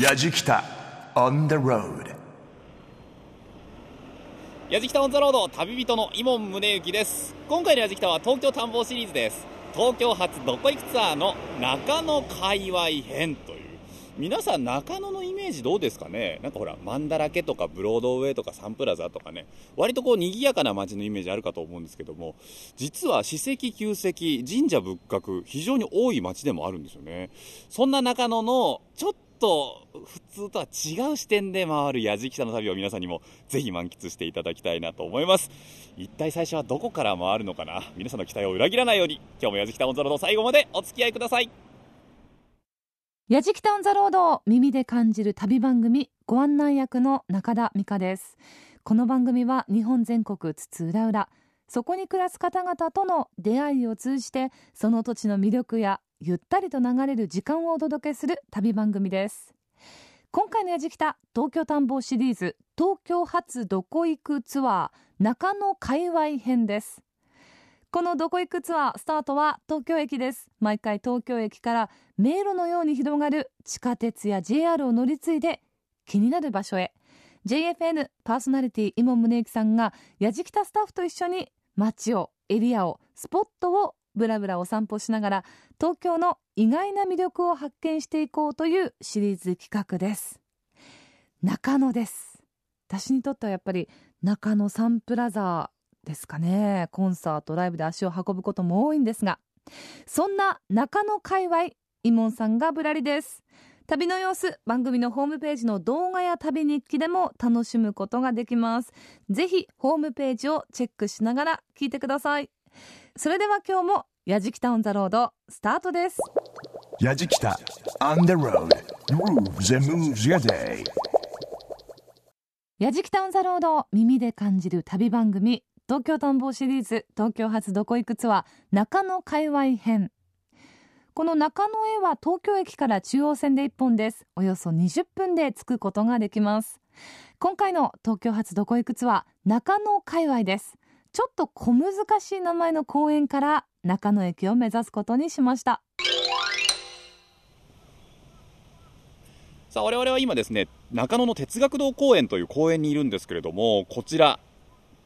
やじきた on the road やじきたオンザロード旅人の伊門宗行です。今回のやじきたは東京探訪シリーズです。東京発どこ行くツアーの中野界隈編という。皆さん中野のイメージどうですかね？なんかほらマンダラケとかブロードウェイとかサンプラザとかね。割とこう賑やかな街のイメージあるかと思うんですけども。実は史跡旧跡神社仏閣非常に多い街でもあるんですよね。そんな中野のちょっと普通とは違う視点で回るやじきたの旅を皆さんにもぜひ満喫していただきたいなと思います。一体最初はどこから回るのかな？皆さんの期待を裏切らないように今日もやじきたオンザロード最後までお付き合いください。やじきたオンザロード耳で感じる旅番組ご案内役の中田美香です。この番組は日本全国津々浦々そこに暮らす方々との出会いを通じてその土地の魅力やゆったりと流れる時間をお届けする旅番組です。今回のやじきた東京探訪シリーズ東京発どこ行くツアー中野界隈編です。このどこ行くツアースタートは東京駅です。毎回東京駅から迷路のように広がる地下鉄や JR を乗り継いで気になる場所へ。JFN パーソナリティ伊門宗行さんがやじきたスタッフと一緒に街をエリアをスポットをブラブラお散歩しながら東京の意外な魅力を発見していこうというシリーズ企画です。中野です。私にとってはやっぱり中野サンプラザですかね。コンサートライブで足を運ぶことも多いんですがそんな中野界隈伊門さんがぶらりです。旅の様子番組のホームページの動画や旅日記でも楽しむことができます。ぜひホームページをチェックしながら聞いてください。それでは今日もやじきたオンザロードスタートです。やじきた on the road. Grooves and moves your day. やじきたオンザロード耳で感じる旅番組東京探訪シリーズ東京発どこ行くツアー中野界隈編。この中野へは東京駅から中央線で1本です。およそ20分で着くことができます。今回の東京発どこ行くツアー中野界隈ですちょっと小難しい名前の公園から中野駅を目指すことにしました。さあ我々は今ですね中野の哲学堂公園という公園にいるんですけれどもこちら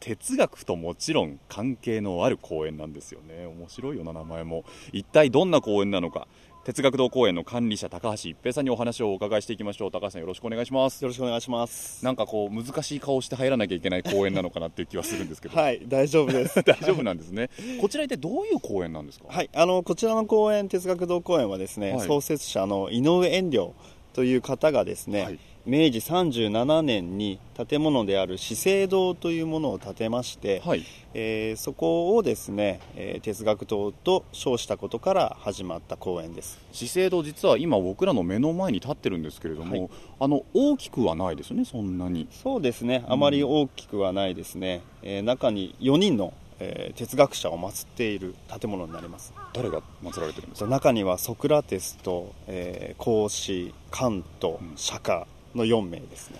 哲学ともちろん関係のある公園なんですよね。面白いよな名前も。一体どんな公園なのか。哲学堂公園の管理者高橋一平さんにお話をお伺いしていきましょう。高橋さんよろしくお願いします。よろしくお願いします。なんかこう難しい顔して入らなきゃいけない公園なのかなっていう気はするんですけど、はい、大丈夫です。大丈夫なんですね。こちら一体どういう公園なんですか？はい、あのこちらの公園哲学堂公園はですね、はい。創設者の井上遠慮という方がですね、はい明治37年に建物である資生堂というものを建てまして、はいえーそこをですね、えー哲学堂と称したことから始まった公園です。資生堂実は今僕らの目の前に立ってるんですけれども、はいあの大きくはないですねそんなにそうですね、あまり大きくはないですね。えー中に4人の、えー哲学者を祀っている建物になります。誰が祀られてるんですか？中にはソクラテスと、えー、孔子カントうん釈迦の4名ですね。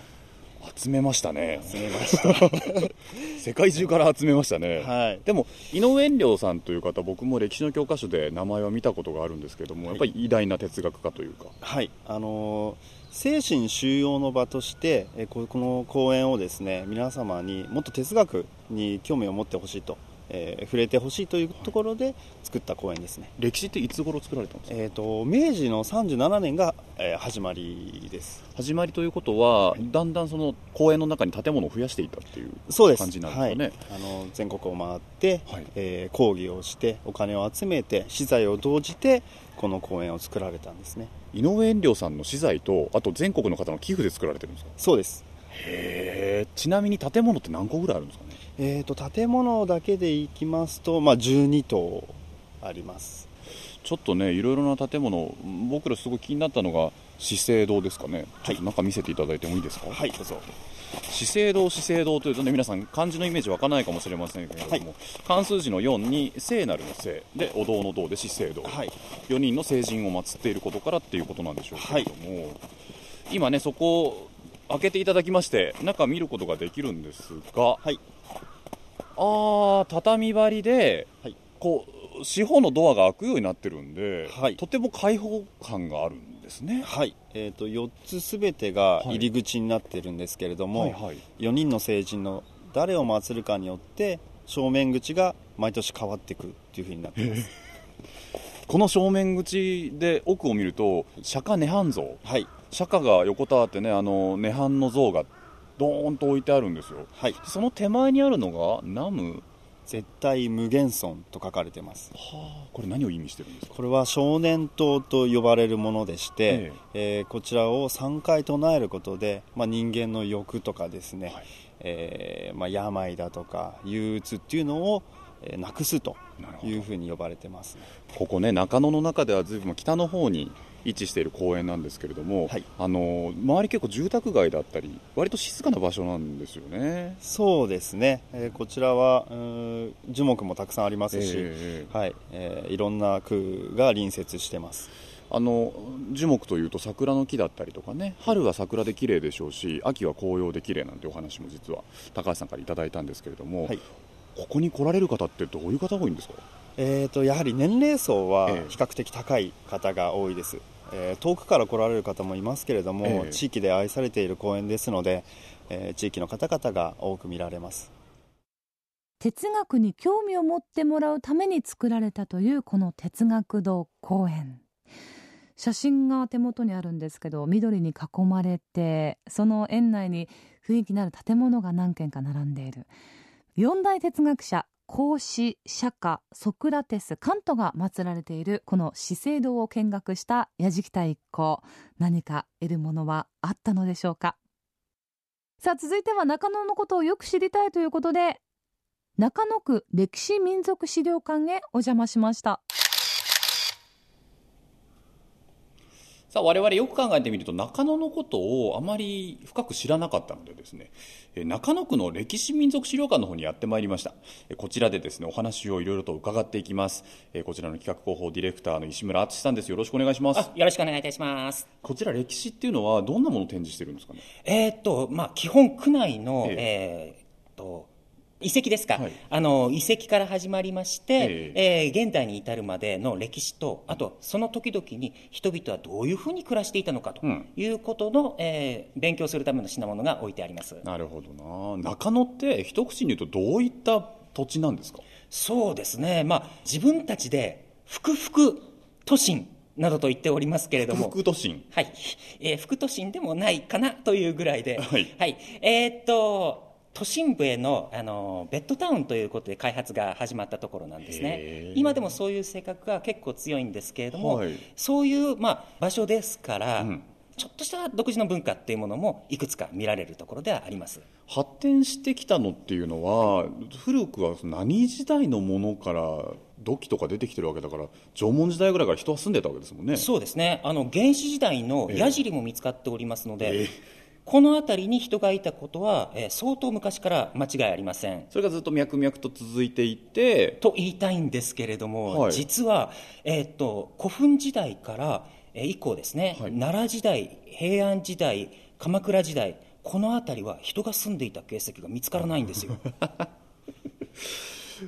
集めましたね。集めました。世界中から集めましたね、はい。でも井上遠慮さんという方僕も歴史の教科書で名前は見たことがあるんですけれども、やっぱり偉大な哲学家というか。はい。あのー精神収容の場として、えーここの公演をですね皆様にもっと哲学に興味を持ってほしいと、えー触れてほしいというところで作った公演ですね、歴史っていつ頃作られたんですか？えー、と明治の37年が、えー始まりです。始まりということはだんだんその公園の中に建物を増やしていったっていう感じなんですかね？はい、あの全国を回って、はい。えー講義をしてお金を集めて資材を動じてこの公園を作られたんですね。井上遠慮さんの資材とあと全国の方の寄付で作られてるんですか？そうです。へえちなみに建物って何個ぐらいあるんですかね？えー、と建物だけでいきますと、まあ、12棟あります。ちょっとねいろいろな建物僕らすごい気になったのが資生堂ですかね。ちょっと中見せていただいてもいいですか、はいどうぞ。資生堂資生堂というとね皆さん漢字のイメージ湧かないかもしれませんけれども、はい。漢数字の4に聖なるの聖。でお堂の堂で資生堂、はい。4人の聖人を祀っていることからっていうことなんでしょうけれども、今ねそこを開けていただきまして中見ることができるんですが、はいあー畳張りで、はい。こう四方のドアが開くようになってるんで、はい。とても開放感があるんですね。はい、えー、と4つすべてが入り口になってるんですけれども、はいはい。4人の聖人の誰を祀るかによって正面口が毎年変わっていくっていうふうになっています、この正面口で奥を見ると釈迦涅槃像。はい。釈迦が横たわってねあの涅槃の像がドーンと置いてあるんですよ。はい。その手前にあるのがナム？絶対無限尊と書かれてます。はあこれ何を意味してるんですか？これは少年刀と呼ばれるものでして、えーこちらを3回唱えることで、まあ、人間の欲とかですね、はい。えーまあ、病だとか憂鬱っていうのを、えーなくすというふうに呼ばれてますここね中野の中ではずいぶん北の方に位置している公園なんですけれども、はい。あの周り結構住宅街だったり割と静かな場所なんですよね。そうですね、えーこちらは樹木もたくさんありますし、ええはい。えーいろんな区が隣接してます。あの樹木というと桜の木だったりとかね春は桜で綺麗でしょうし秋は紅葉で綺麗なんてお話も実は高橋さんからいただいたんですけれども、はい。ここに来られる方ってどういう方が多いんですか？えー、とやはり年齢層はええ。比較的高い方が多いです、えー遠くから来られる方もいますけれども、ええ。地域で愛されている公園ですので、えー地域の方々が多く見られます。哲学に興味を持ってもらうために作られたというこの哲学堂公園。写真が手元にあるんですけど緑に囲まれてその園内に雰囲気のある建物が何軒か並んでいる。四大哲学者孔子釈迦ソクラテスカントが祀られているこの資生堂を見学した矢敷太一行。何か得るものはあったのでしょうか？さあ続いては中野のことをよく知りたいということで中野区歴史民族資料館へお邪魔しました。さあ我々よく考えてみると中野のことをあまり深く知らなかったのでですねえー中野区の歴史民族資料館の方にやってまいりました。えーこちらでですねお話をいろいろと伺っていきます。えーこちらの企画広報ディレクターの石村敦さんです。よろしくお願いします。あよろしくお願いいたします。こちら歴史っていうのはどんなものを展示してるんですかね？えーっと、まあ、基本区内の、え。えーっと、遺跡ですか、はい。あの遺跡から始まりまして、ええ。ー現代に至るまでの歴史と、あとその時々に人々はどういうふうに暮らしていたのかとうん。いうことの、えー勉強するための品物が置いてあります。なるほどな。中野って一口に言うとどういった土地なんですか？そうですね、まあ、自分たちで福福都心などと言っておりますけれども、副都心。はい、えー副都心でもないかなというぐらいで、はい。えーっと都心部へのあのベッドタウンということで開発が始まったところなんですへねー。今でもそういう性格が結構強いんですけれども、はい。そういう、まあ、場所ですから、うん。ちょっとした独自の文化っていうものもいくつか見られるところではあります。発展してきたのっていうのは古くは何時代のものから土器とか出てきてるわけだから縄文時代ぐらいから人は住んでたわけですもんね。そうですね。あの原始時代のええ。矢尻も見つかっておりますので、ええこの辺りに人がいたことは、えー相当昔から間違いありません。それがずっと脈々と続いていて。と言いたいんですけれども、はい。実は、えーっと古墳時代から、えー以降ですね、はい。奈良時代平安時代鎌倉時代この辺りは人が住んでいた形跡が見つからないんですよ。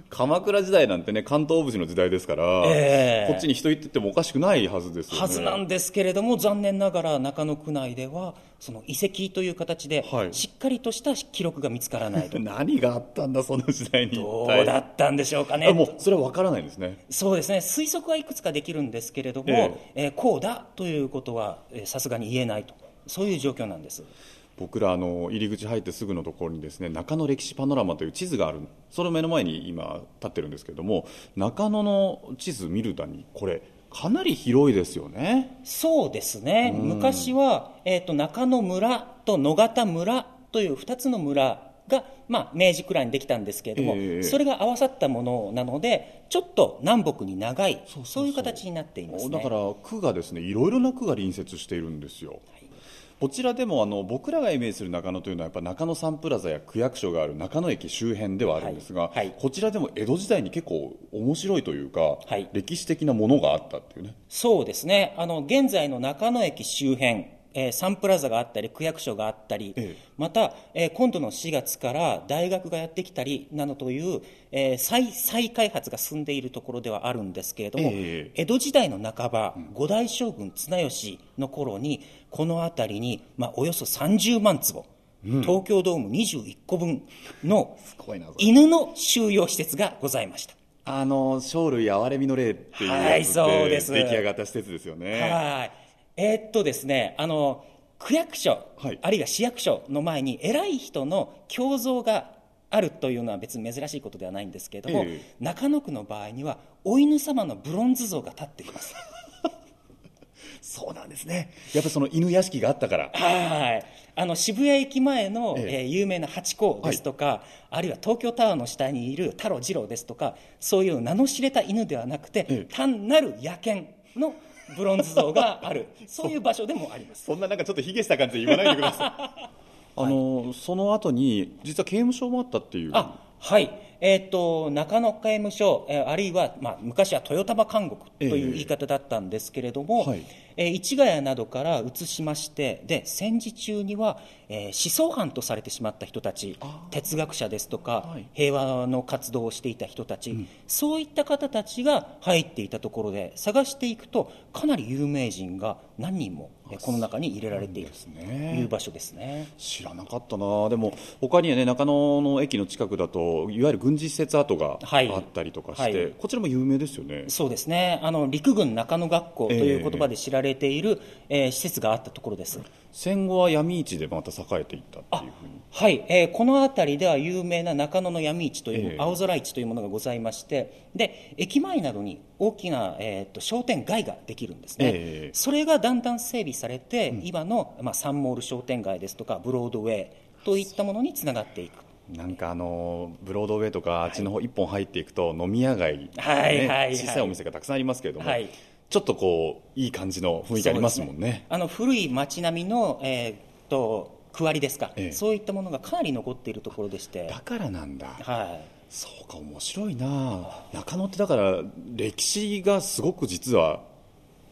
鎌倉時代なんてね関東武士の時代ですから、ええこっちに人行ってってもおかしくないはずですよね。はずなんですけれども残念ながら中野区内ではその遺跡という形ではい。しっかりとした記録が見つからないと、何があったんだその時代に。一ど体うだったんでしょうかあねもうそれは分からないんですね。そうですね。推測はいくつかできるんですけれども、ええ。ーこうだということはえーさすがに言えないと。そういう状況なんです。僕らあの入り口入ってすぐのところにですね中野歴史パノラマという地図があるその目の前に今立ってるんですけれども中野の地図見るだにこれかなり広いですよね。そうですね、昔は、えー、と中野村と野方村という2つの村が、まあ、明治くらいにできたんですけれども、ええ。それが合わさったものなのでちょっと南北に長いそういう形になっていますね。だから区がですねいろいろな区が隣接しているんですよ、こちらでもあの僕らがイメージする中野というのはやっぱ中野サンプラザや区役所がある中野駅周辺ではあるんですが、はい。はい。こちらでも江戸時代に結構面白いというか、はい。歴史的なものがあったっていうね。そうですね。あの現在の中野駅周辺えーサンプラザがあったり区役所があったり、ええ。また、えー今度の4月から大学がやってきたりなどという、えー再再開発が進んでいるところではあるんですけれども、え江戸時代の半ば、五代将軍綱吉の頃にこの辺りに、まあ、およそ30万坪、東京ドーム21個分の犬の収容施設がございました。あの生類憐れみの霊っていうはいそうです。出来上がった施設ですよね。はい。えーっとですね、あの、区役所、はい。あるいは市役所の前に偉い人の胸像があるというのは別に珍しいことではないんですけれども、ええ。中野区の場合には、お犬様のブロンズ像が立っています。そうなんですね。やっぱその犬屋敷があったから。はい。あの、渋谷駅前の、ええ。えー有名なハチ公ですとか、あるいは東京タワーの下にいる太郎次郎ですとか、そういう名の知れた犬ではなくて、ええ。単なる野犬のブロンズ像がある、そう。いう場所でもあります。そんななんかちょっと卑下した感じで言わないでください。あのその後に実は刑務所もあったっていう。あはい、えー、と中野刑務所、えーあるいは、まあ、昔は豊玉監獄という言い方だったんですけれども、はい。えー市ヶ谷などから移しまして、で戦時中には、えー思想犯とされてしまった人たち、哲学者ですとか、はい。平和の活動をしていた人たち、そういった方たちが入っていたところで、探していくと、かなり有名人が何人も、えーこの中に入れられているとねいう場所ですね。知らなかったな。でも他にはね中野の駅の近くだといわゆる軍事施設跡がはい。あったりとかして、はい。こちらも有名ですよね。そうですね。あの陸軍中野学校という言葉で知られている、えー施設があったところです。戦後は闇市でまた栄えていったっていうふうに。はい、えーこの辺りでは有名な中野の闇市という、ええ。青空市というものがございましてで駅前などに大きな、えーと商店街ができるんですね、ええ。それがだんだん整備されて、今の、まあ、サンモール商店街ですとかブロードウェイといったものにつながっていくなんかあのブロードウェイとかあっちの方一本入っていくと飲み屋街、ねはいはいはい。小さいお店がたくさんありますけれども、はい。ちょっとこういい感じの雰囲気ありますもんね。あの古い街並みの、えーと区割りですか、ええ。そういったものがかなり残っているところでして。だからなんだ。はい。そうか面白いな。中野ってだから歴史がすごく実は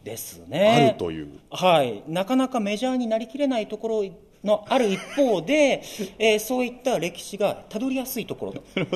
ですあねるという、はい、なかなかメジャーになりきれないところのある一方で、えーそういった歴史がたどりやすいところ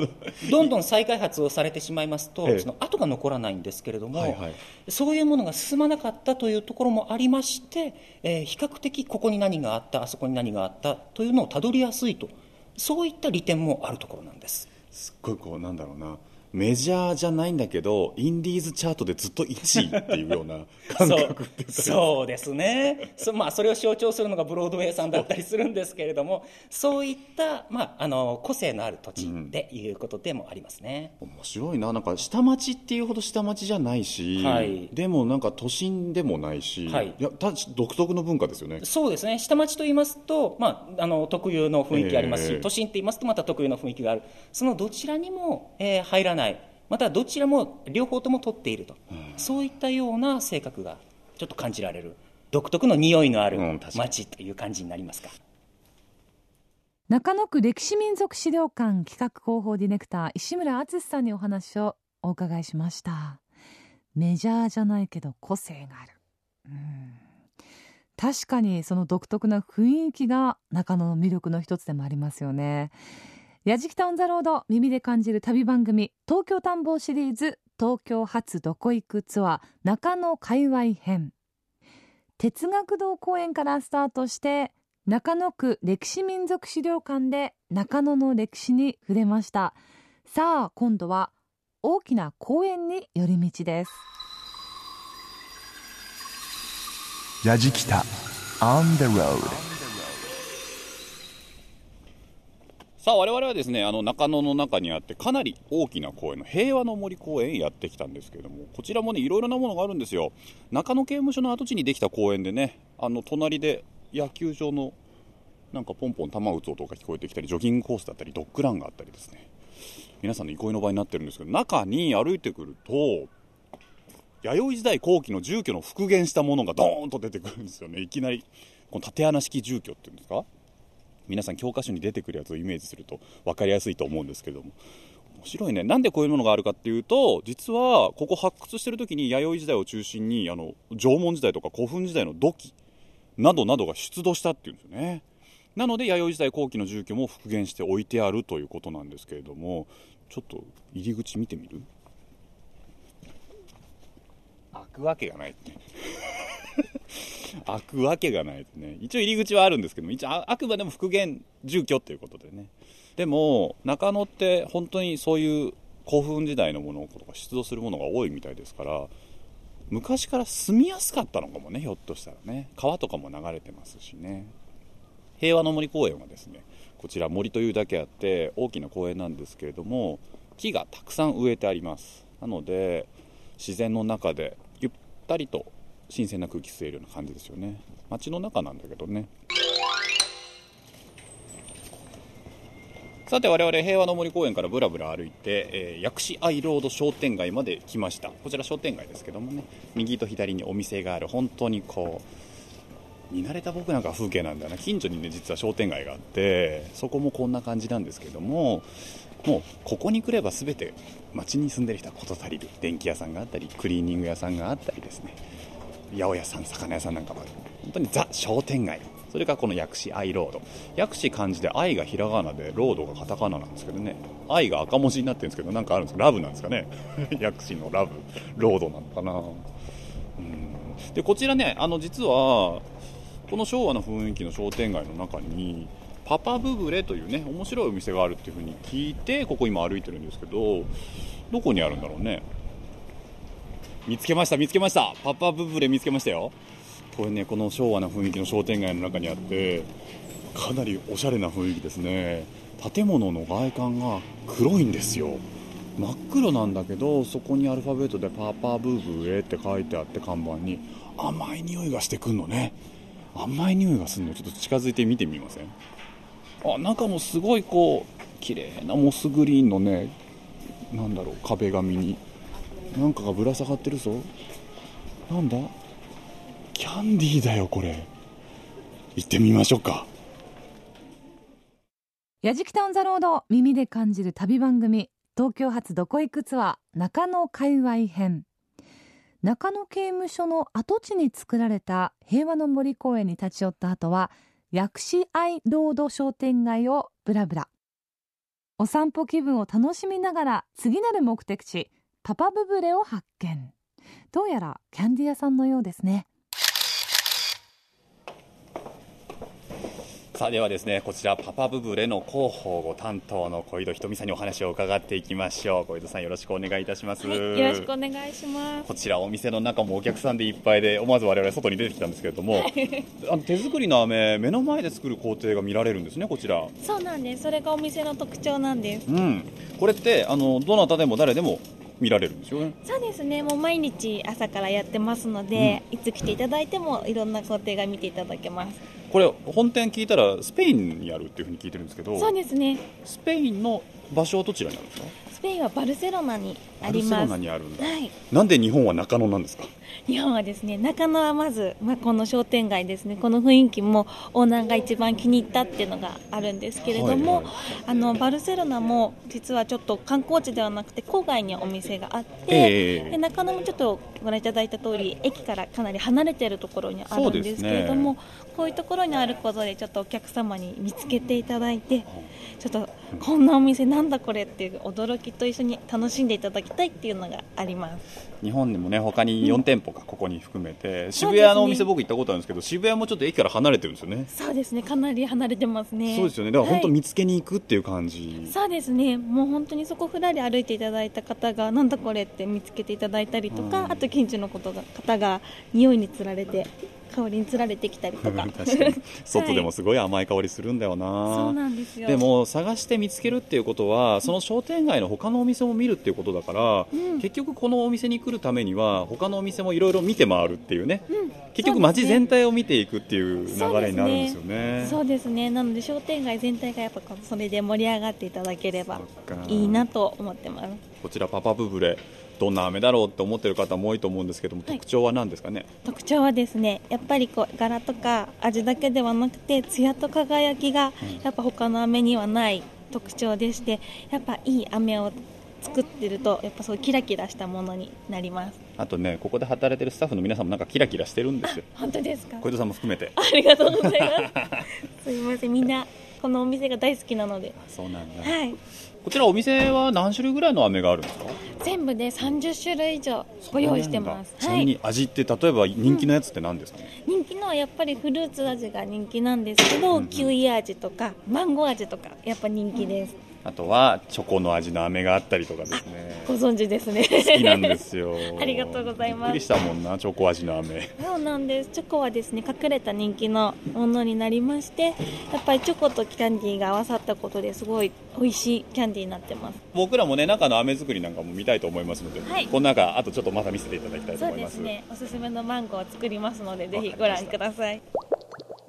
どんどん再開発をされてしまいますと、ええ。その後が残らないんですけれども、はいはい。そういうものが進まなかったというところもありまして、えー比較的ここに何があったあそこに何があったというのをたどりやすいとそういった利点もあるところなんです。すっごいこうなんだろうなメジャーじゃないんだけどインディーズチャートでずっと1位っていうような 感覚そうですね。そ,、まあ、それを象徴するのがブロードウェイさんだったりするんですけれどもそういった、まあ、あの個性のある土地でいうことでもありますね。面白いな。なんか下町っていうほど下町じゃないし、はい。でもなんか都心でもないし、はい。やた独特の文化ですよね。そうですね。下町と言いますと、まあ、あの特有の雰囲気ありますし、ええ。都心と言いますとまた特有の雰囲気がある。そのどちらにも、えー入らないまたどちらも両方とも取っていると、そういったような性格がちょっと感じられる。独特の匂いのあるうん確かに。街という感じになりますか。中野区歴史民族資料館企画広報ディレクター石村敦さんにお話をお伺いしました。メジャーじゃないけど個性がある。うん。確かにその独特な雰囲気が中野の魅力の一つでもありますよねやじきたオンザロード耳で感じる旅番組東京探訪シリーズ東京発どこ行くツアー中野界隈編。哲学堂公園からスタートして中野区歴史民族資料館で中野の歴史に触れました。さあ今度は大きな公園に寄り道です。ヤジキタ on the road さあ我々はですねあの中野の中にあってかなり大きな公園の平和の森公園へやってきたんですけれどもこちらもねいろいろなものがあるんですよ。中野刑務所の跡地にできた公園でねあの隣で野球場のなんかポンポン球打つ音が聞こえてきたりジョギングコースだったりドッグランがあったりですね。皆さんの憩いの場になってるんですけど中に歩いてくると弥生時代後期の住居の復元したものがドーンと出てくるんですよね。いきなりこの縦穴式住居っていうんですか？皆さん教科書に出てくるやつをイメージすると分かりやすいと思うんですけども。面白いね。なんでこういうものがあるかっていうと実はここ発掘してる時に弥生時代を中心にあの縄文時代とか古墳時代の土器などなどが出土したっていうんですよね。なので弥生時代後期の住居も復元して置いてあるということなんですけれども。ちょっと入り口見てみる？開くわけがないね開くわけがないですね。一応入り口はあるんですけども一応あくまでも復元住居ということでね。でも中野って本当にそういう古墳時代のものとか出土するものが多いみたいですから昔から住みやすかったのかもねひょっとしたらね。川とかも流れてますしね。平和の森公園はですねこちら森というだけあって大きな公園なんですけれども木がたくさん植えてあります。なので自然の中でゆったりと新鮮な空気吸えるような感じですよね。街の中なんだけどね。さて我々平和の森公園からぶらぶら歩いて、えー薬師アイロード商店街まで来ました。こちら商店街ですけどもね。右と左にお店がある。本当にこう見慣れた僕なんか風景なんだな。近所にね実は商店街があってそこもこんな感じなんですけどももうここに来れば全て街に住んでる人は事足りる。電気屋さんがあったりクリーニング屋さんがあったりですね。八百屋さん魚屋さんなんかもある。本当にザ商店街。それかこの薬師愛ロード。薬師漢字で愛がひらがなでロードがカタカナなんですけどね。愛が赤文字になってるんですけどなんかあるんですかラブなんですかね。薬師のラブ。ロードなのかな。うん。でこちらねあの実はこの昭和の雰囲気の商店街の中にパパブブレというね面白いお店があるっていう風に聞いてここ今歩いてるんですけどどこにあるんだろうね。見つけました見つけました。パパブブレ見つけましたよ。これねこの昭和な雰囲気の商店街の中にあってかなりおしゃれな雰囲気ですね。建物の外観が黒いんですよ。真っ黒なんだけどそこにアルファベットで「パパブーブーレ」って書いてあって看板に甘い匂いがしてくんのね。甘い匂いがするのちょっと近づいて見てみません？あ中もすごいこう綺麗なモスグリーンのねなんだろう壁紙になんかがぶら下がってるぞ。なんだ？キャンディーだよこれ。行ってみましょうか。やじきたオンザロード耳で感じる旅番組東京発どこ行くツアー中野界隈編。中野刑務所の跡地に作られた平和の森公園に立ち寄った後は薬師愛ロード商店街をブラブラお散歩気分を楽しみながら次なる目的地パパブブレを発見。どうやらキャンディー屋さんのようですね。さあではですねこちらパパブブレの広報ご担当の小井戸ひとみさんにお話を伺っていきましょう。小井戸さんよろしくお願いいたします、はい、よろしくお願いします。こちらお店の中もお客さんでいっぱいで思わず我々外に出てきたんですけれどもあの手作りの飴目の前で作る工程が見られるんですねこちら。そうなんです。それがお店の特徴なんです。うん。これってあのどなたでも誰でも見られるんですよねそうですね。もう毎日朝からやってますので、いつ来ていただいてもいろんな工程が見ていただけます。これ本店聞いたらスペインにあるっていうふうに聞いてるんですけどそうですね。スペインの場所はどちらにあるんですか？スペインはバルセロナにあバルセロります。ナにあるんだ、はい。なんで日本は中野なんですか？日本はですね、中野はまず、まあ、この商店街ですね、この雰囲気もオーナーが一番気に入ったっていうのがあるんですけれども、はいはいあのバルセロナも実はちょっと観光地ではなくて郊外にお店があって、ええで中野もちょっとご覧いただいた通り駅からかなり離れているところにあるんですけれども、こういうところにあることでちょっとお客様に見つけていただいてちょっとこんなお店なんだこれっていう驚きと一緒に楽しんでいただきたいっていうのがあります。日本でもね他に4店舗かここに含めて、渋谷のお店僕行ったことあるんですけど渋谷もちょっと駅から離れてるんですよね。そうですね。かなり離れてますね。そうですよね。だから本当はい。見つけに行くっていう感じ、そうですね。もう本当にそこふらり歩いていただいた方がなんだこれって見つけていただいたりとか、うん。あと近所のことが方が匂いにつられて香りにつられてきたりとか。外でもすごい甘い香りするんだよな、そうなんですよ。でも探して見つけるっていうことはその商店街の他のお店も見るっていうことだから、うん。結局このお店に来るためには他のお店もいろいろ見て回るっていうね、うん。結局街全体を見ていくっていう流れになるんですよね。そうですね。なので商店街全体がやっぱそれで盛り上がっていただければいいなと思ってます。こちらパパブブレどんな飴だろうって思ってる方も多いと思うんですけども、はい。特徴は何ですかね？特徴はですねやっぱりこう柄とか味だけではなくて艶と輝きがやっぱ他の飴にはない特徴でしてやっぱいい飴を作ってるとやっぱそうキラキラしたものになります。あとねここで働いてるスタッフの皆さんもなんかキラキラしてるんですよ。本当ですか？小江戸さんも含めて。ありがとうございます。すいません。みんなこのお店が大好きなので。そうなんだ。はいこちらお店は何種類ぐらいの飴があるんですか？全部で30種類以上ご用意してます。ちなみに味って例えば人気のやつって何ですか？ね、人気のはやっぱりフルーツ味が人気なんですけど、キウイ味とかマンゴー味とかやっぱ人気です、あとはチョコの味の飴があったりとかですね。ご存知ですね。好きなんですよ。ありがとうございます。びっくりしたもんなチョコ味の飴。そうなんです。チョコはですね隠れた人気のものになりましてやっぱりチョコとキャンディーが合わさったことですごい美味しいキャンディーになってます。僕らもね中の飴作りなんかも見たいと思いますので、はい。この中あとちょっとまた見せていただきたいとそう思います。ですね。おすすめのマンゴーを作りますのでぜひご覧ください。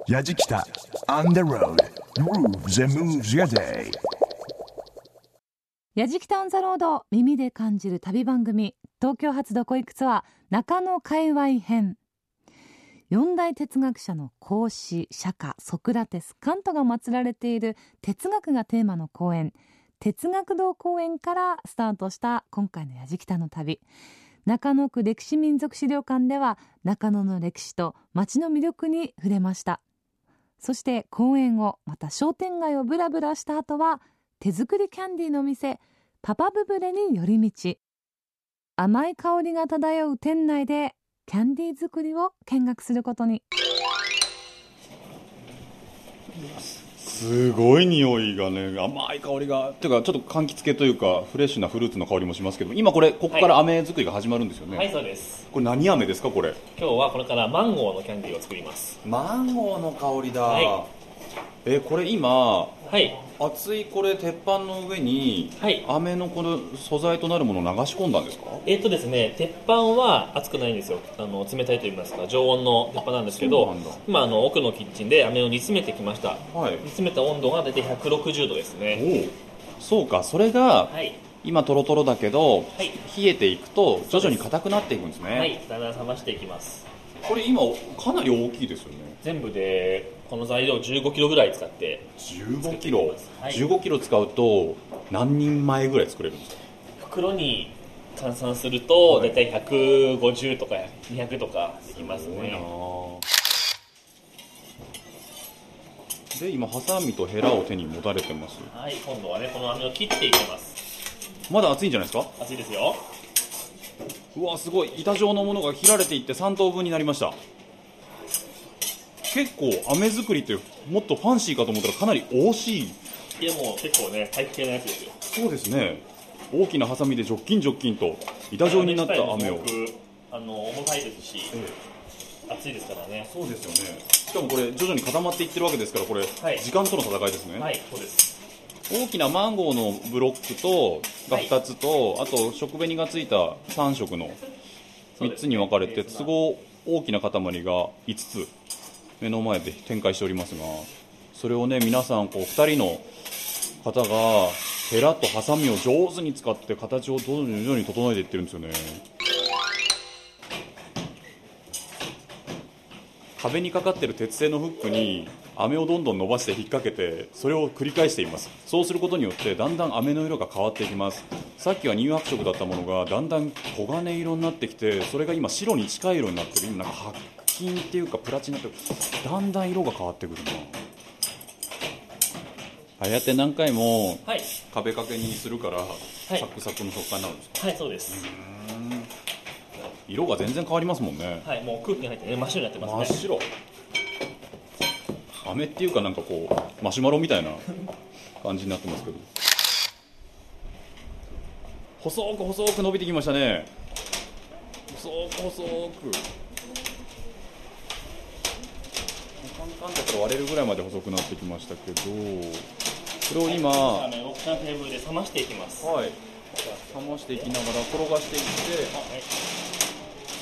Yajikita on the road. Grooves and moves your day. やじきたオンザロード耳で感じる旅番組東京発どこ行くツアー中野界隈編。四大哲学者の孔子釈迦ソクラテスカントが祀られている哲学がテーマの公演。哲学堂公演からスタートした今回のやじきたの旅。中野区歴史民族資料館では中野の歴史と街の魅力に触れました。そして公園をまた商店街をブラブラした後は手作りキャンディーの店パパブブレに寄り道。甘い香りが漂う店内でキャンディー作りを見学することに。すごい匂いがね甘い香りがていうかちょっと柑橘系というかフレッシュなフルーツの香りもしますけど今これここから飴作りが始まるんですよね、はい、そうです。これ何飴ですかこれ？今日はこれからマンゴーのキャンディーを作ります。マンゴーの香りだ、はえこれ今はい。熱いこれ鉄板の上にはい飴のこの素材となるものを流し込んだんですか？えっとですね、鉄板は熱くないんですよ。あの冷たいと言いますか、常温の鉄板なんですけど今あの奥のキッチンで飴を煮詰めてきました。はい煮詰めた温度が大体160度ですね。おおそうかそれがはい。今トロトロだけど、はい冷えていくと徐々に硬くなっていくんですねはい。だんだん冷ましていきます。これ今かなり大きいですよね全部でこの材料15キロぐらい使って15キロ、はい。15キロ使うと何人前ぐらい作れるんですか？袋に換算するとはい。大体150とか200とかできますね。で今ハサミとヘラを手に持たれてます。はい、今度はねこの飴を切っていきます。まだ熱いんじゃないですか？熱いですよ。うわすごい。板状のものが切られていって3等分になりました結構飴作りってもっとファンシーかと思ったらかなり惜しい。いやもう結構ね体育系のやつですよ。そうですね。大きなハサミでジョッキンジョッキンと板状になった飴を。あの重たいですし、熱いですからね。そうですよね。しかもこれ徐々に固まっていってるわけですからこれ、はい。時間との戦いですね、はいそうです。大きなマンゴーのブロックとが2つと、あと食紅がついた3色の3つに分かれて都合大きな塊が5つ目の前で展開しておりますがそれをね皆さんこう2人の方がヘラとハサミを上手に使って形を徐々に徐々に整えていってるんですよね。壁にかかってる鉄製のフックに飴をどんどん伸ばして引っ掛けてそれを繰り返しています。そうすることによってだんだん飴の色が変わっていきます。さっきは乳白色だったものがだんだん黄金色になってきてそれが今白に近い色になってる。今なんか金っていうかプラチナってだんだん色が変わってくるな。ああやって何回もはい。壁掛けにするから、い。サクサクの食感になるんですかはいそうです。色が全然変わりますもんね。はいもう空気が入ってね真っ白になってますね。真っ白。飴っていうかなんかこうマシュマロみたいな感じになってますけど。細く細く伸びてきましたね。細く細くカンカンだったら割れるぐらいまで細くなってきましたけどこれを今は飴を大きなテーブルで冷ましていきます。い。冷ましていきながら転がしていってはい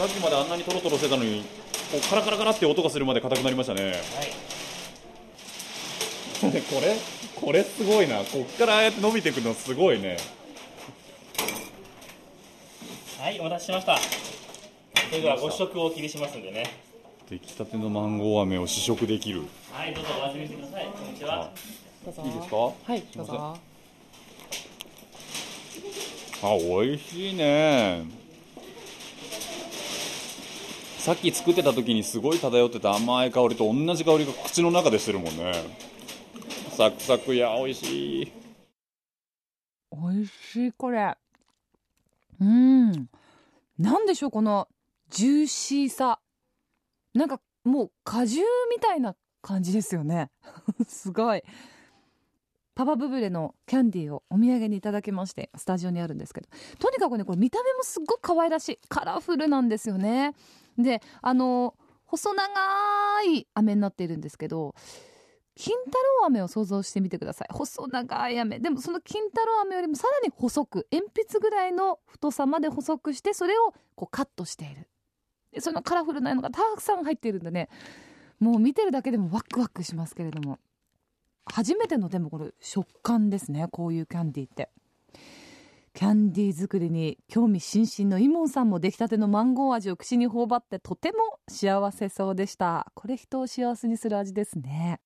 さっきまであんなにトロトロしてたのにこうカラカラカラって音がするまで硬くなりましたね。はい。これこれすごいな。こっからああやって伸びていくのすごいね。はい、お待たせしました。それではご試食をお切りしますんでね。出来たてのマンゴー飴を試食できる。はい、どうぞお味見してください。こんにちは。いいですか？はいどうぞ。あ美味しいね。さっき作ってた時にすごい漂ってた甘い香りと同じ香りが口の中でするもんね。サクサク。いや美味しい。美味しいこれ。うん。なんでしょうこのジューシーさなんかもう果汁みたいな感じですよね。すごい。パパブブレのキャンディーをお土産にいただきましてスタジオにあるんですけどとにかくねこれ見た目もすっごく可愛らしい。カラフルなんですよね。であの細長い飴になっているんですけど金太郎飴を想像してみてください。細長い飴。でもその金太郎飴よりもさらに細く鉛筆ぐらいの太さまで細くしてそれをこうカットしている。そのカラフルなのがたくさん入っているんでねもう見てるだけでもワクワクしますけれども。初めてのでもこれ食感ですねこういうキャンディーって。キャンディー作りに興味津々のイモンさんも出来たてのマンゴー味を口に頬張ってとても幸せそうでした。これ人を幸せにする味ですね。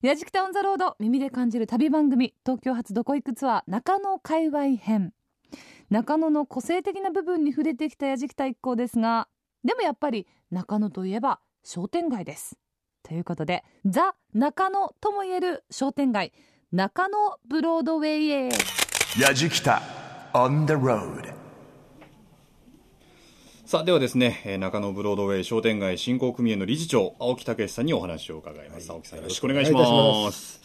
やじきたオンザロード耳で感じる旅番組東京発どこ行くツアー中野界隈編。中野の個性的な部分に触れてきたやじきた一行ですがでもやっぱり中野といえば商店街です。ということでザ・中野ともいえる商店街中野ブロードウェイへ。やじきた on the road さあではですねえー中野ブロードウェイ商店街振興組合の理事長青木武さんにお話を伺います、青木さんよろしくお願いします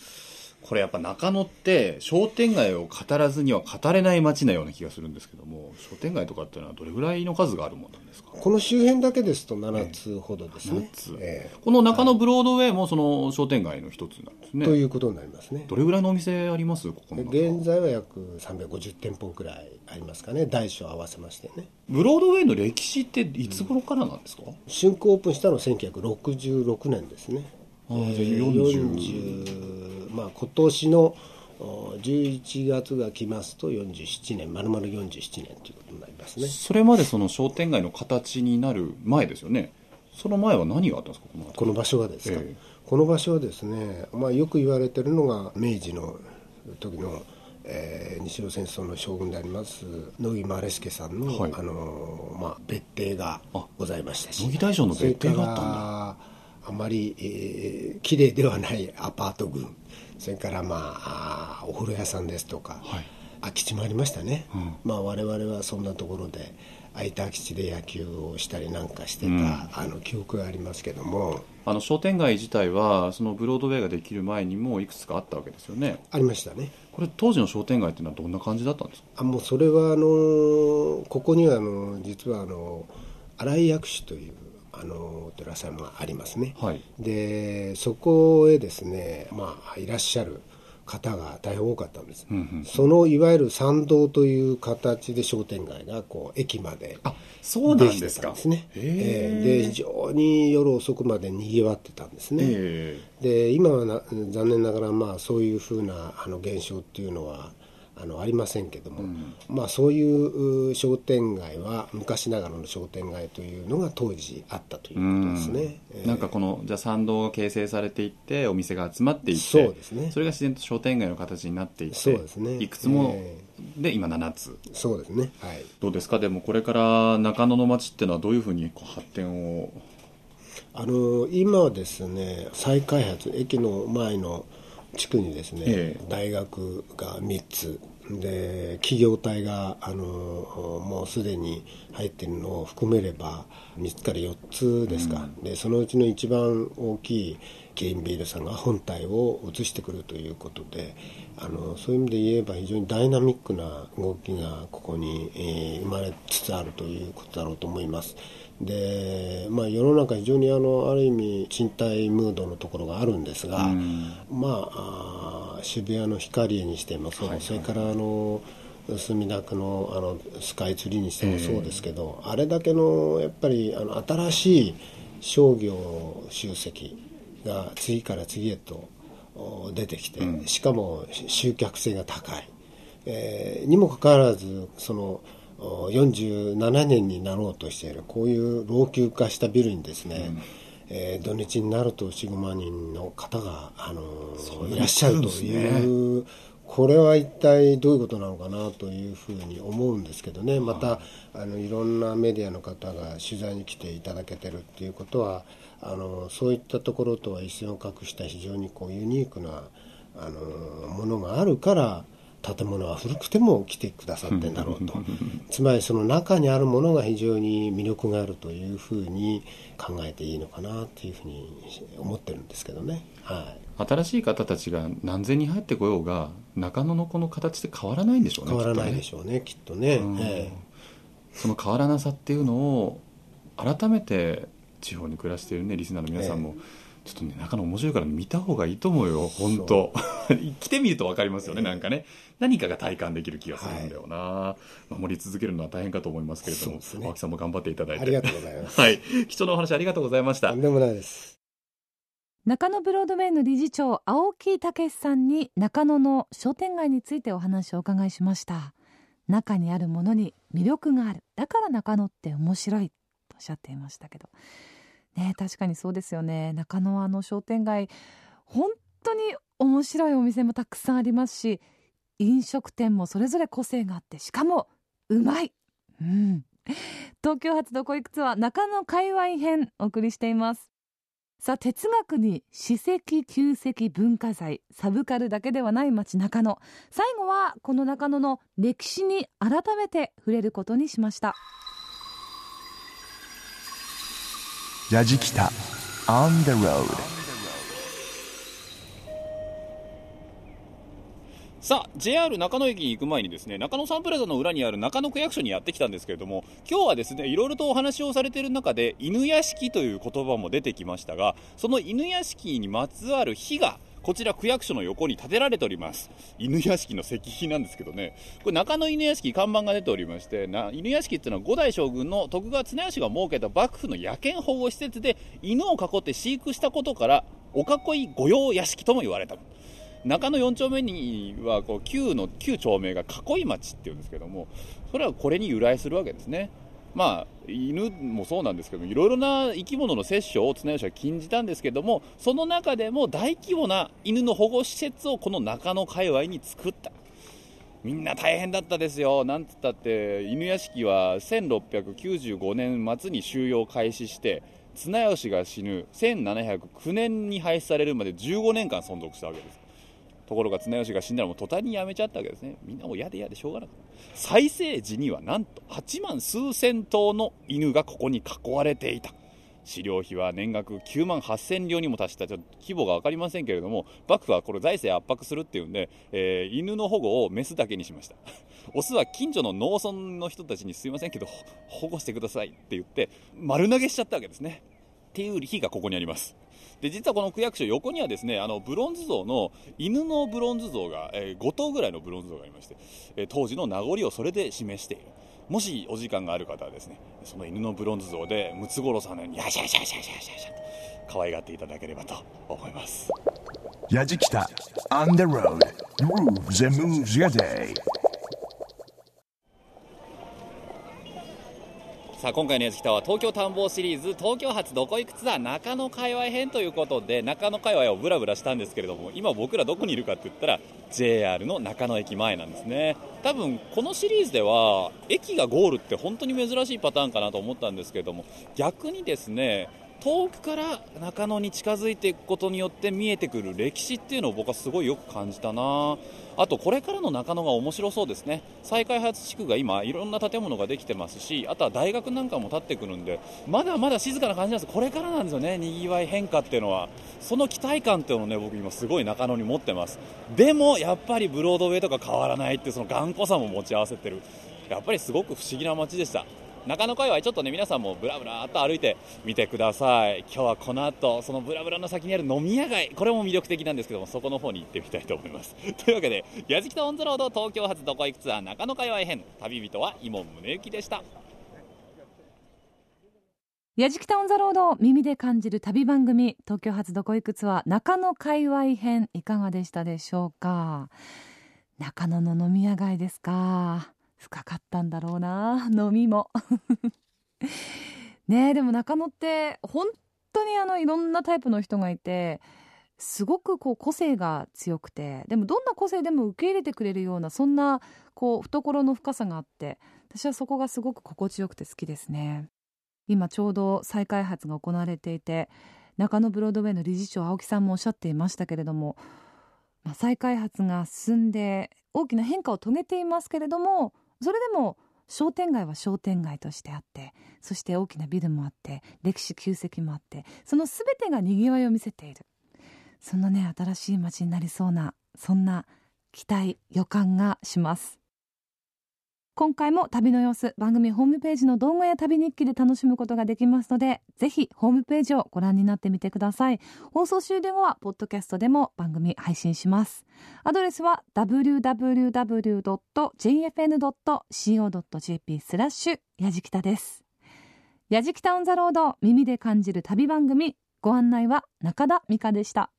これやっぱ中野って商店街を語らずには語れない街なような気がするんですけども商店街とかっていうのはどれぐらいの数があるものなんですか？この周辺だけですと7つほどですね。7つえこの中野ブロードウェイもその商店街の一つなんですえね。ということになりますね。どれぐらいのお店あります？ここの中現在は約350店舗くらいありますかね、大小合わせましてね。ブロードウェイの歴史っていつ頃からなんですか、竣工オープンしたのは1966年ですね。あーじゃあえー40 40まあ今年のお11月が来ますと47年、丸々47年ということになりますね。それまでその商店街の形になる前ですよね。その前は何があったんですか？この場所がですか、ええ。この場所はですね、まあ、よく言われてるのが明治の時の、えー日露戦争の将軍であります乃木希助さんの,、はい。あのまあ、別邸がございましたし。乃木大将の別邸があったんだ。あまり、えー綺麗ではないアパート群それから、まあ、お風呂屋さんですとか、はい。空き地もありましたね、まあ、我々はそんなところで空いた空き地で野球をしたりなんかしてた、うん。あの記憶がありますけども。あの商店街自体はそのブロードウェイができる前にもいくつかあったわけですよね。ありましたね。これ当時の商店街っていうのはどんな感じだったんですか？あもうそれはあのここにはあの実はあの新井薬師というあのお寺さんがありますね、はい。でそこへですね、まあ、いらっしゃる方が大変多かったんです、うんうんそのいわゆる参道という形で商店街がこう駅まであそうなできてんですか。たんですね。へえで非常に夜遅くまでにぎわってたんですね、え。で今はな残念ながらまあそういうふうなあの現象っていうのはあのありませんけども、まあ、そういうう商店街は昔ながらの商店街というのが当時あったということですね。えーなんかこのじゃあ参道が形成されていってお店が集まっていってそうですねそれが自然と商店街の形になっていってそうですね。いくつもえで今7つ。そうですね、はい、どうですか？でもこれから中野の街っていうのはどういうふうにこう発展を？あの今はですね再開発駅の前の地区にですね、ええ。大学が3つ。で企業体があのもうすでに入っているのを含めれば3つから4つですか、でそのうちの一番大きいケインビールさんが本体を移してくるということであのそういう意味で言えば非常にダイナミックな動きがここに、えー生まれつつあるということだろうと思います。でまあ、世の中非常にあのある意味賃貸ムードのところがあるんですが、まああー渋谷のヒカリエにしてもそう、それからあの墨田区のあのスカイツリーにしてもそうですけど、あれだけのやっぱりあの新しい商業集積が次から次へとお出てきて、しかも集客性が高い、えーにもかかわらずそのお47年になろうとしているこういう老朽化したビルにですね、えー土日になると45万人の方が、あのーいらっしゃるというこれは一体どういうことなのかなというふうに思うんですけどね。またあのいろんなメディアの方が取材に来ていただけてるっていうことはあのそういったところとは一線を画した非常にこうユニークなあのものがあるから建物は古くても来てくださってんだろうと。つまりその中にあるものが非常に魅力があるというふうに考えていいのかなというふうに思ってるんですけどね、はい、新しい方たちが何千人入ってこようが中野のこの形って変わらないんでしょうね変わらないでしょうねきっとね、うん。えその変わらなさっていうのを改めて地方に暮らしているねリスナーの皆さんも、えちょっとね中野面白いから見た方がいいと思うよ本当。来てみると分かりますよね、なんかね。何かが体感できる気がするんだよな、はい、守り続けるのは大変かと思いますけれども、ね、青木さんも頑張っていただいて。ありがとうございます。はい。貴重なお話ありがとうございました。とんでもないです中野ブロードウェイの理事長青木武さんに中野の商店街についてお話をお伺いしました。中にあるものに魅力がある。だから中野って面白いとおっしゃっていましたけどね確かにそうですよね。中野はの商店街本当に面白いお店もたくさんありますし飲食店もそれぞれ個性があってしかもうまい、うん、東京発どこ行くツアー中野界隈編お送りしています。さあ哲学に史跡旧跡文化財サブカルだけではない街中野。最後はこの中野の歴史に改めて触れることにしました。ラジキタ On the road さあ JR 中野駅に行く前にですね中野サンプラザの裏にある中野区役所にやってきたんですけれども今日はですねいろいろとお話をされている中で犬屋敷という言葉も出てきましたがその犬屋敷にまつわる碑がこちら区役所の横に建てられております。犬屋敷の石碑なんですけどね。これ中野犬屋敷看板が出ておりましてな犬屋敷っていうのは五代将軍の徳川綱吉が設けた幕府の野犬保護施設で犬を囲って飼育したことからお囲い御用屋敷とも言われた中野4丁目にはこう旧の旧町名が囲い町っていうんですけどもそれはこれに由来するわけですね。まあ、犬もそうなんですけどいろいろな生き物の摂取を綱吉は禁じたんですけどもその中でも大規模な犬の保護施設をこの中野界隈に作ったみんな大変だったですよ、なんつったって犬屋敷は1695年末に収容開始して綱吉が死ぬ1709年に廃止されるまで15年間存続したわけです。ところが綱吉が死んだらもう途端にやめちゃったわけですね。みんなも嫌で嫌でしょうがなく再生時にはなんと8万数千頭の犬がここに囲われていた。飼料費は年額9万8000両にも達した。ちょっと規模が分かりませんけれども幕府はこれ財政圧迫するっていうんで、えー、犬の保護をメスだけにしました。オスは近所の農村の人たちにすいませんけど保護してくださいって言って丸投げしちゃったわけですね。っていう日がここにあります。で実はこの区役所横にはですねあのブロンズ像の犬のブロンズ像が、えー、5頭ぐらいのブロンズ像がありまして、え、当時の名残をそれで示している。もしお時間がある方はですねその犬のブロンズ像でムツゴロウさんのようにヤシャシャシャシャシャシャと可愛がっていただければと思います。やじきた。On the road. Moves and moves your day. さあ今回のやつきたは東京探訪シリーズ東京発どこ行くツアー中野界隈編ということで中野界隈をぶらぶらしたんですけれども今僕らどこにいるかって言ったら JR の中野駅前なんですね。多分このシリーズでは駅がゴールって本当に珍しいパターンかなと思ったんですけれども逆にですね遠くから中野に近づいていくことによって見えてくる歴史っていうのを僕はすごいよく感じたな。あとこれからの中野が面白そうですね。再開発地区が今いろんな建物ができてますしあとは大学なんかも建ってくるんでまだまだ静かな感じなんです。これからなんですよね。にぎわい変化っていうのは。その期待感っていうのをね僕今すごい中野に持ってます。でもやっぱりブロードウェイとか変わらないってその頑固さも持ち合わせてる。やっぱりすごく不思議な街でした。中野界隈ちょっとね皆さんもブラブラっと歩いてみてください。今日はこの後そのブラブラの先にある飲み屋街これも魅力的なんですけどもそこの方に行ってみたいと思います。というわけで矢敷とオンザロード東京発どこ行くツアー中野界隈編旅人は伊門宗行でした。矢敷タウンザロード耳で感じる旅番組東京発どこ行くツアー中野界隈編いかがでしたでしょうか？中野の飲み屋街ですか？深かったんだろうな。飲みも。ねでも中野って本当にあのいろんなタイプの人がいてすごくこう個性が強くてでもどんな個性でも受け入れてくれるようなそんなこう懐の深さがあって私はそこがすごく心地よくて好きですね。今ちょうど再開発が行われていて中野ブロードウェイの理事長青木さんもおっしゃっていましたけれども、まあ、再開発が進んで大きな変化を遂げていますけれどもそれでも商店街は商店街としてあってそして大きなビルもあって歴史旧跡もあってその全てがにぎわいを見せている。そんなね新しい街になりそうなそんな期待予感がします。今回も旅の様子番組ホームページの動画や旅日記で楽しむことができますのでぜひホームページをご覧になってみてください。放送終了後はポッドキャストでも番組配信します。アドレスは www.jfn.co.jp スラッシュやじきたです。やじきたオンザロード耳で感じる旅番組ご案内は中田美香でした。